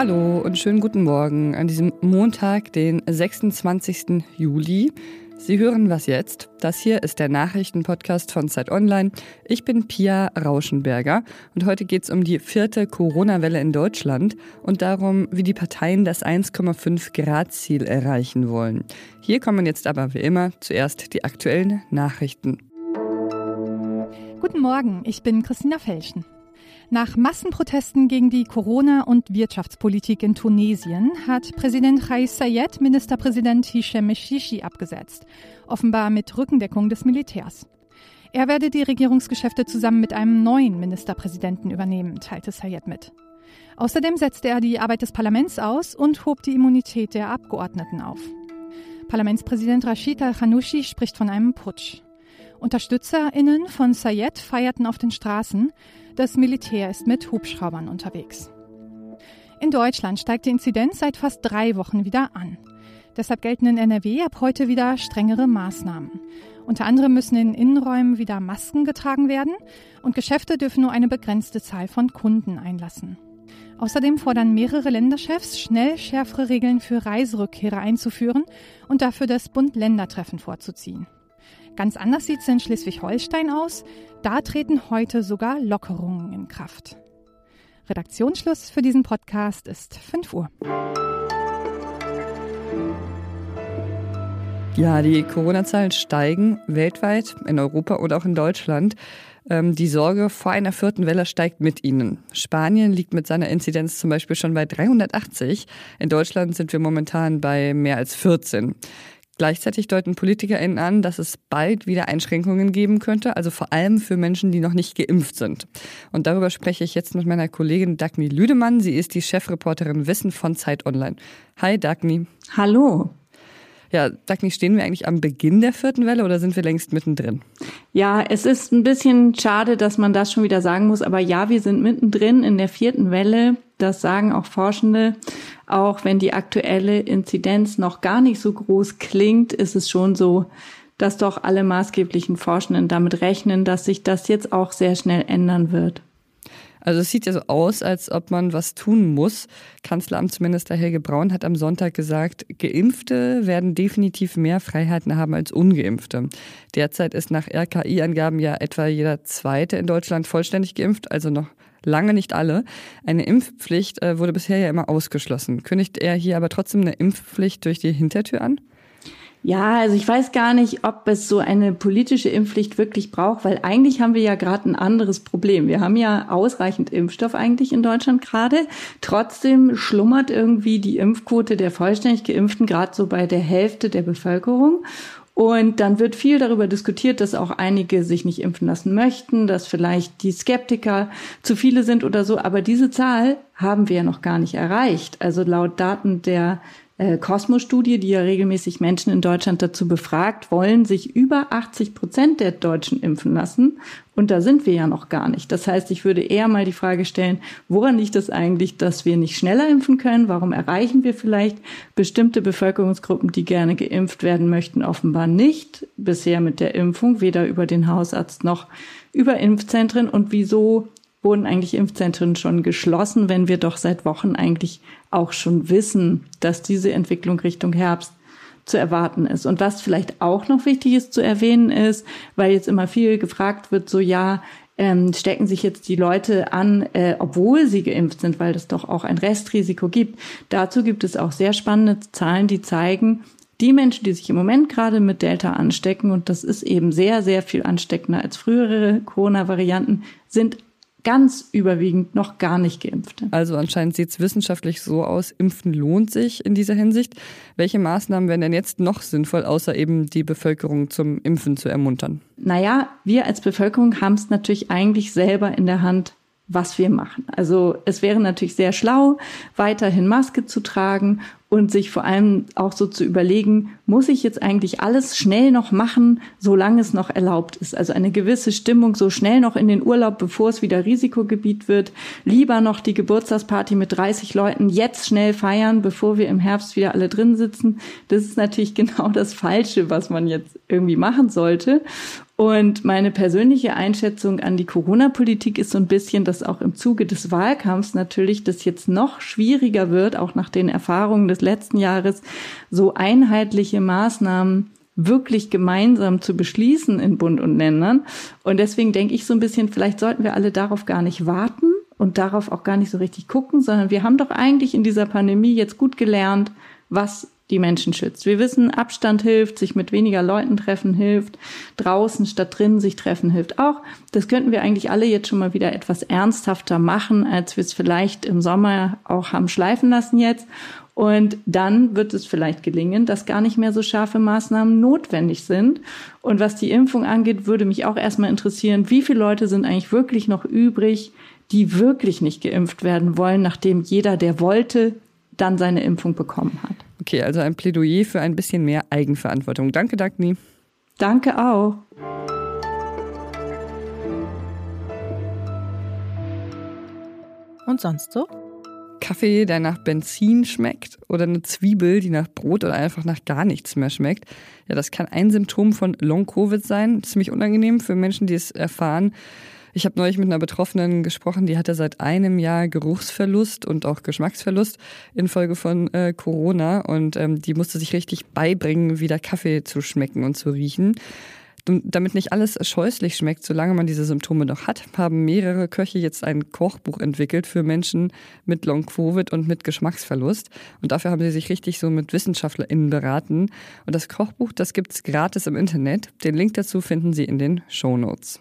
Hallo und schönen guten Morgen an diesem Montag, den 26. Juli. Sie hören was jetzt? Das hier ist der Nachrichtenpodcast von Zeit Online. Ich bin Pia Rauschenberger und heute geht es um die vierte Corona-Welle in Deutschland und darum, wie die Parteien das 1,5 Grad-Ziel erreichen wollen. Hier kommen jetzt aber wie immer zuerst die aktuellen Nachrichten. Guten Morgen, ich bin Christina Felschen. Nach Massenprotesten gegen die Corona- und Wirtschaftspolitik in Tunesien hat Präsident Kais Sayed Ministerpräsident Hichem Meshishi abgesetzt, offenbar mit Rückendeckung des Militärs. Er werde die Regierungsgeschäfte zusammen mit einem neuen Ministerpräsidenten übernehmen, teilte Sayed mit. Außerdem setzte er die Arbeit des Parlaments aus und hob die Immunität der Abgeordneten auf. Parlamentspräsident Rashid al-Khanouchi spricht von einem Putsch. UnterstützerInnen von Sayed feierten auf den Straßen. Das Militär ist mit Hubschraubern unterwegs. In Deutschland steigt die Inzidenz seit fast drei Wochen wieder an. Deshalb gelten in NRW ab heute wieder strengere Maßnahmen. Unter anderem müssen in Innenräumen wieder Masken getragen werden und Geschäfte dürfen nur eine begrenzte Zahl von Kunden einlassen. Außerdem fordern mehrere Länderchefs, schnell schärfere Regeln für Reiserückkehrer einzuführen und dafür das Bund-Länder-Treffen vorzuziehen. Ganz anders sieht es in Schleswig-Holstein aus. Da treten heute sogar Lockerungen in Kraft. Redaktionsschluss für diesen Podcast ist 5 Uhr. Ja, die Corona-Zahlen steigen weltweit, in Europa und auch in Deutschland. Ähm, die Sorge vor einer vierten Welle steigt mit ihnen. Spanien liegt mit seiner Inzidenz zum Beispiel schon bei 380. In Deutschland sind wir momentan bei mehr als 14. Gleichzeitig deuten PolitikerInnen an, dass es bald wieder Einschränkungen geben könnte, also vor allem für Menschen, die noch nicht geimpft sind. Und darüber spreche ich jetzt mit meiner Kollegin Dagny Lüdemann. Sie ist die Chefreporterin Wissen von Zeit Online. Hi Dagny. Hallo. Ja, Dagny, stehen wir eigentlich am Beginn der vierten Welle oder sind wir längst mittendrin? Ja, es ist ein bisschen schade, dass man das schon wieder sagen muss, aber ja, wir sind mittendrin in der vierten Welle. Das sagen auch Forschende. Auch wenn die aktuelle Inzidenz noch gar nicht so groß klingt, ist es schon so, dass doch alle maßgeblichen Forschenden damit rechnen, dass sich das jetzt auch sehr schnell ändern wird. Also es sieht ja so aus, als ob man was tun muss. Kanzleramtsminister Helge Braun hat am Sonntag gesagt, Geimpfte werden definitiv mehr Freiheiten haben als Ungeimpfte. Derzeit ist nach RKI-Angaben ja etwa jeder Zweite in Deutschland vollständig geimpft, also noch lange nicht alle. Eine Impfpflicht äh, wurde bisher ja immer ausgeschlossen. Kündigt er hier aber trotzdem eine Impfpflicht durch die Hintertür an? Ja, also ich weiß gar nicht, ob es so eine politische Impfpflicht wirklich braucht, weil eigentlich haben wir ja gerade ein anderes Problem. Wir haben ja ausreichend Impfstoff eigentlich in Deutschland gerade. Trotzdem schlummert irgendwie die Impfquote der vollständig Geimpften gerade so bei der Hälfte der Bevölkerung. Und dann wird viel darüber diskutiert, dass auch einige sich nicht impfen lassen möchten, dass vielleicht die Skeptiker zu viele sind oder so. Aber diese Zahl haben wir ja noch gar nicht erreicht. Also laut Daten der äh, Cosmo-Studie, die ja regelmäßig Menschen in Deutschland dazu befragt, wollen sich über 80 Prozent der Deutschen impfen lassen. Und da sind wir ja noch gar nicht. Das heißt, ich würde eher mal die Frage stellen, woran liegt es eigentlich, dass wir nicht schneller impfen können? Warum erreichen wir vielleicht bestimmte Bevölkerungsgruppen, die gerne geimpft werden möchten, offenbar nicht bisher mit der Impfung, weder über den Hausarzt noch über Impfzentren? Und wieso wurden eigentlich Impfzentren schon geschlossen, wenn wir doch seit Wochen eigentlich auch schon wissen, dass diese Entwicklung Richtung Herbst zu erwarten ist. Und was vielleicht auch noch wichtig ist zu erwähnen ist, weil jetzt immer viel gefragt wird, so ja, ähm, stecken sich jetzt die Leute an, äh, obwohl sie geimpft sind, weil es doch auch ein Restrisiko gibt. Dazu gibt es auch sehr spannende Zahlen, die zeigen, die Menschen, die sich im Moment gerade mit Delta anstecken, und das ist eben sehr, sehr viel ansteckender als frühere Corona-Varianten, sind ganz überwiegend noch gar nicht Geimpfte. Also anscheinend sieht es wissenschaftlich so aus, Impfen lohnt sich in dieser Hinsicht. Welche Maßnahmen wären denn jetzt noch sinnvoll, außer eben die Bevölkerung zum Impfen zu ermuntern? Naja, wir als Bevölkerung haben es natürlich eigentlich selber in der Hand, was wir machen. Also es wäre natürlich sehr schlau, weiterhin Maske zu tragen und sich vor allem auch so zu überlegen, muss ich jetzt eigentlich alles schnell noch machen, solange es noch erlaubt ist? Also eine gewisse Stimmung so schnell noch in den Urlaub, bevor es wieder Risikogebiet wird. Lieber noch die Geburtstagsparty mit 30 Leuten jetzt schnell feiern, bevor wir im Herbst wieder alle drin sitzen. Das ist natürlich genau das Falsche, was man jetzt irgendwie machen sollte. Und meine persönliche Einschätzung an die Corona-Politik ist so ein bisschen, dass auch im Zuge des Wahlkampfs natürlich das jetzt noch schwieriger wird, auch nach den Erfahrungen des letzten Jahres, so einheitliche Maßnahmen wirklich gemeinsam zu beschließen in Bund und Ländern. Und deswegen denke ich so ein bisschen, vielleicht sollten wir alle darauf gar nicht warten und darauf auch gar nicht so richtig gucken, sondern wir haben doch eigentlich in dieser Pandemie jetzt gut gelernt, was die Menschen schützt. Wir wissen, Abstand hilft, sich mit weniger Leuten treffen hilft, draußen statt drinnen sich treffen hilft auch. Das könnten wir eigentlich alle jetzt schon mal wieder etwas ernsthafter machen, als wir es vielleicht im Sommer auch haben schleifen lassen jetzt. Und dann wird es vielleicht gelingen, dass gar nicht mehr so scharfe Maßnahmen notwendig sind. Und was die Impfung angeht, würde mich auch erstmal interessieren, wie viele Leute sind eigentlich wirklich noch übrig, die wirklich nicht geimpft werden wollen, nachdem jeder, der wollte, dann seine Impfung bekommen hat. Okay, also ein Plädoyer für ein bisschen mehr Eigenverantwortung. Danke, Dagny. Danke auch. Und sonst so? Kaffee, der nach Benzin schmeckt oder eine Zwiebel, die nach Brot oder einfach nach gar nichts mehr schmeckt. Ja, das kann ein Symptom von Long-Covid sein. Ziemlich unangenehm für Menschen, die es erfahren. Ich habe neulich mit einer Betroffenen gesprochen, die hatte seit einem Jahr Geruchsverlust und auch Geschmacksverlust infolge von äh, Corona und ähm, die musste sich richtig beibringen, wieder Kaffee zu schmecken und zu riechen. Damit nicht alles scheußlich schmeckt, solange man diese Symptome noch hat, haben mehrere Köche jetzt ein Kochbuch entwickelt für Menschen mit Long-Covid und mit Geschmacksverlust. Und dafür haben sie sich richtig so mit WissenschaftlerInnen beraten. Und das Kochbuch, das gibt's gratis im Internet. Den Link dazu finden Sie in den Show Notes.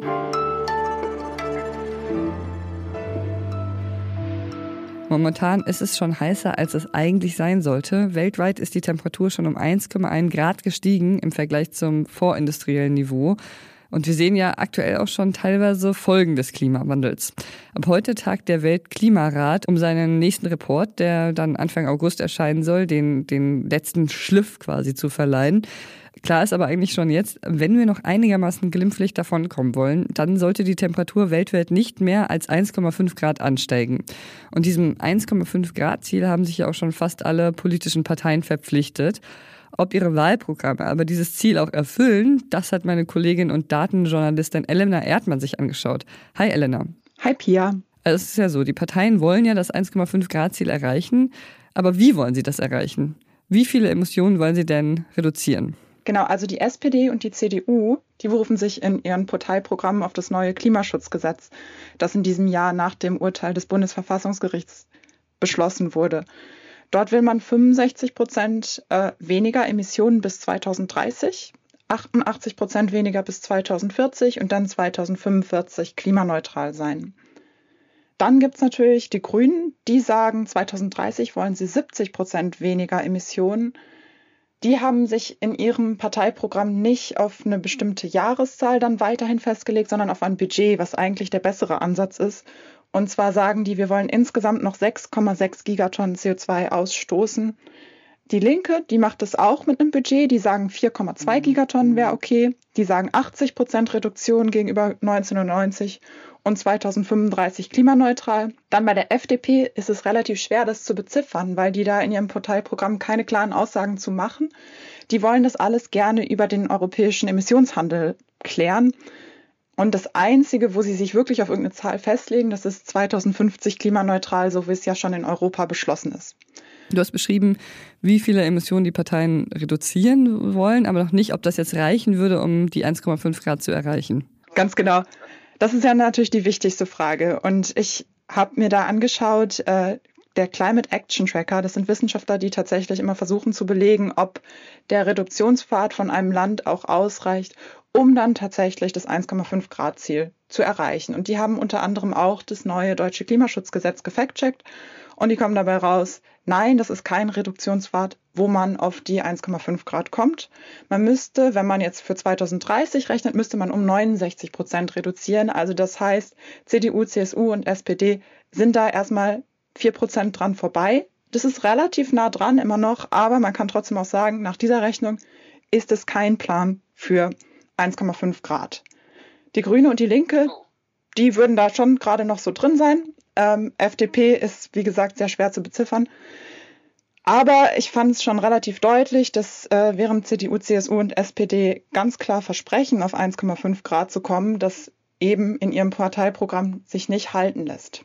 Momentan ist es schon heißer, als es eigentlich sein sollte. Weltweit ist die Temperatur schon um 1,1 Grad gestiegen im Vergleich zum vorindustriellen Niveau. Und wir sehen ja aktuell auch schon teilweise Folgen des Klimawandels. Ab heute tagt der Weltklimarat um seinen nächsten Report, der dann Anfang August erscheinen soll, den, den letzten Schliff quasi zu verleihen. Klar ist aber eigentlich schon jetzt, wenn wir noch einigermaßen glimpflich davonkommen wollen, dann sollte die Temperatur weltweit nicht mehr als 1,5 Grad ansteigen. Und diesem 1,5 Grad Ziel haben sich ja auch schon fast alle politischen Parteien verpflichtet. Ob ihre Wahlprogramme aber dieses Ziel auch erfüllen, das hat meine Kollegin und Datenjournalistin Elena Erdmann sich angeschaut. Hi Elena. Hi Pia. Also es ist ja so, die Parteien wollen ja das 1,5 Grad Ziel erreichen, aber wie wollen sie das erreichen? Wie viele Emissionen wollen sie denn reduzieren? Genau, also die SPD und die CDU, die berufen sich in ihren Parteiprogrammen auf das neue Klimaschutzgesetz, das in diesem Jahr nach dem Urteil des Bundesverfassungsgerichts beschlossen wurde. Dort will man 65 Prozent äh, weniger Emissionen bis 2030, 88 Prozent weniger bis 2040 und dann 2045 klimaneutral sein. Dann gibt es natürlich die Grünen, die sagen, 2030 wollen sie 70 Prozent weniger Emissionen die haben sich in ihrem Parteiprogramm nicht auf eine bestimmte Jahreszahl dann weiterhin festgelegt, sondern auf ein Budget, was eigentlich der bessere Ansatz ist. Und zwar sagen die, wir wollen insgesamt noch 6,6 Gigatonnen CO2 ausstoßen. Die Linke, die macht es auch mit einem Budget, die sagen 4,2 Gigatonnen wäre okay. Die sagen 80 Prozent Reduktion gegenüber 1990 und 2035 klimaneutral. Dann bei der FDP ist es relativ schwer, das zu beziffern, weil die da in ihrem Parteiprogramm keine klaren Aussagen zu machen. Die wollen das alles gerne über den europäischen Emissionshandel klären. Und das Einzige, wo sie sich wirklich auf irgendeine Zahl festlegen, das ist 2050 klimaneutral, so wie es ja schon in Europa beschlossen ist. Du hast beschrieben, wie viele Emissionen die Parteien reduzieren wollen, aber noch nicht, ob das jetzt reichen würde, um die 1,5 Grad zu erreichen. Ganz genau. Das ist ja natürlich die wichtigste Frage. Und ich habe mir da angeschaut, äh, der Climate Action Tracker, das sind Wissenschaftler, die tatsächlich immer versuchen zu belegen, ob der Reduktionspfad von einem Land auch ausreicht, um dann tatsächlich das 1,5 Grad Ziel zu erreichen. Und die haben unter anderem auch das neue deutsche Klimaschutzgesetz gefact-checkt und die kommen dabei raus, nein, das ist kein Reduktionspfad, wo man auf die 1,5 Grad kommt. Man müsste, wenn man jetzt für 2030 rechnet, müsste man um 69 Prozent reduzieren. Also das heißt, CDU, CSU und SPD sind da erstmal 4 Prozent dran vorbei. Das ist relativ nah dran immer noch, aber man kann trotzdem auch sagen, nach dieser Rechnung ist es kein Plan für 1,5 Grad. Die Grüne und die Linke, die würden da schon gerade noch so drin sein. Ähm, FDP ist, wie gesagt, sehr schwer zu beziffern. Aber ich fand es schon relativ deutlich, dass äh, während CDU, CSU und SPD ganz klar versprechen, auf 1,5 Grad zu kommen, das eben in ihrem Parteiprogramm sich nicht halten lässt.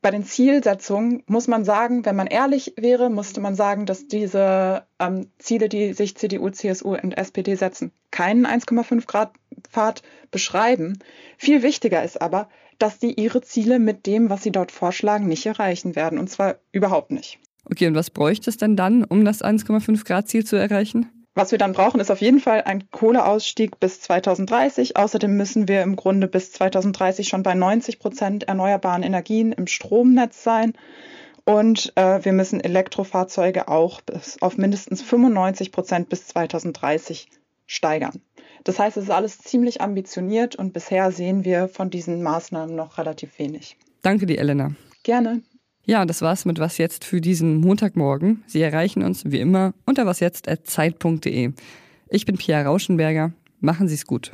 Bei den Zielsetzungen muss man sagen, wenn man ehrlich wäre, musste man sagen, dass diese ähm, Ziele, die sich CDU, CSU und SPD setzen, keinen 1,5 Grad Pfad beschreiben. Viel wichtiger ist aber, dass die ihre Ziele mit dem, was sie dort vorschlagen, nicht erreichen werden. Und zwar überhaupt nicht. Okay, und was bräuchte es denn dann, um das 1,5 Grad Ziel zu erreichen? Was wir dann brauchen, ist auf jeden Fall ein Kohleausstieg bis 2030. Außerdem müssen wir im Grunde bis 2030 schon bei 90 Prozent erneuerbaren Energien im Stromnetz sein. Und äh, wir müssen Elektrofahrzeuge auch bis auf mindestens 95 Prozent bis 2030 steigern. Das heißt, es ist alles ziemlich ambitioniert und bisher sehen wir von diesen Maßnahmen noch relativ wenig. Danke dir, Elena. Gerne. Ja, das war's mit Was jetzt für diesen Montagmorgen. Sie erreichen uns wie immer unter wasjetzt.zeit.de. Ich bin Pia Rauschenberger. Machen Sie es gut.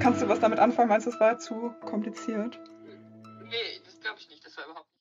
Kannst du was damit anfangen? Meinst du, das war zu kompliziert? Nee, das glaube ich nicht. Das war überhaupt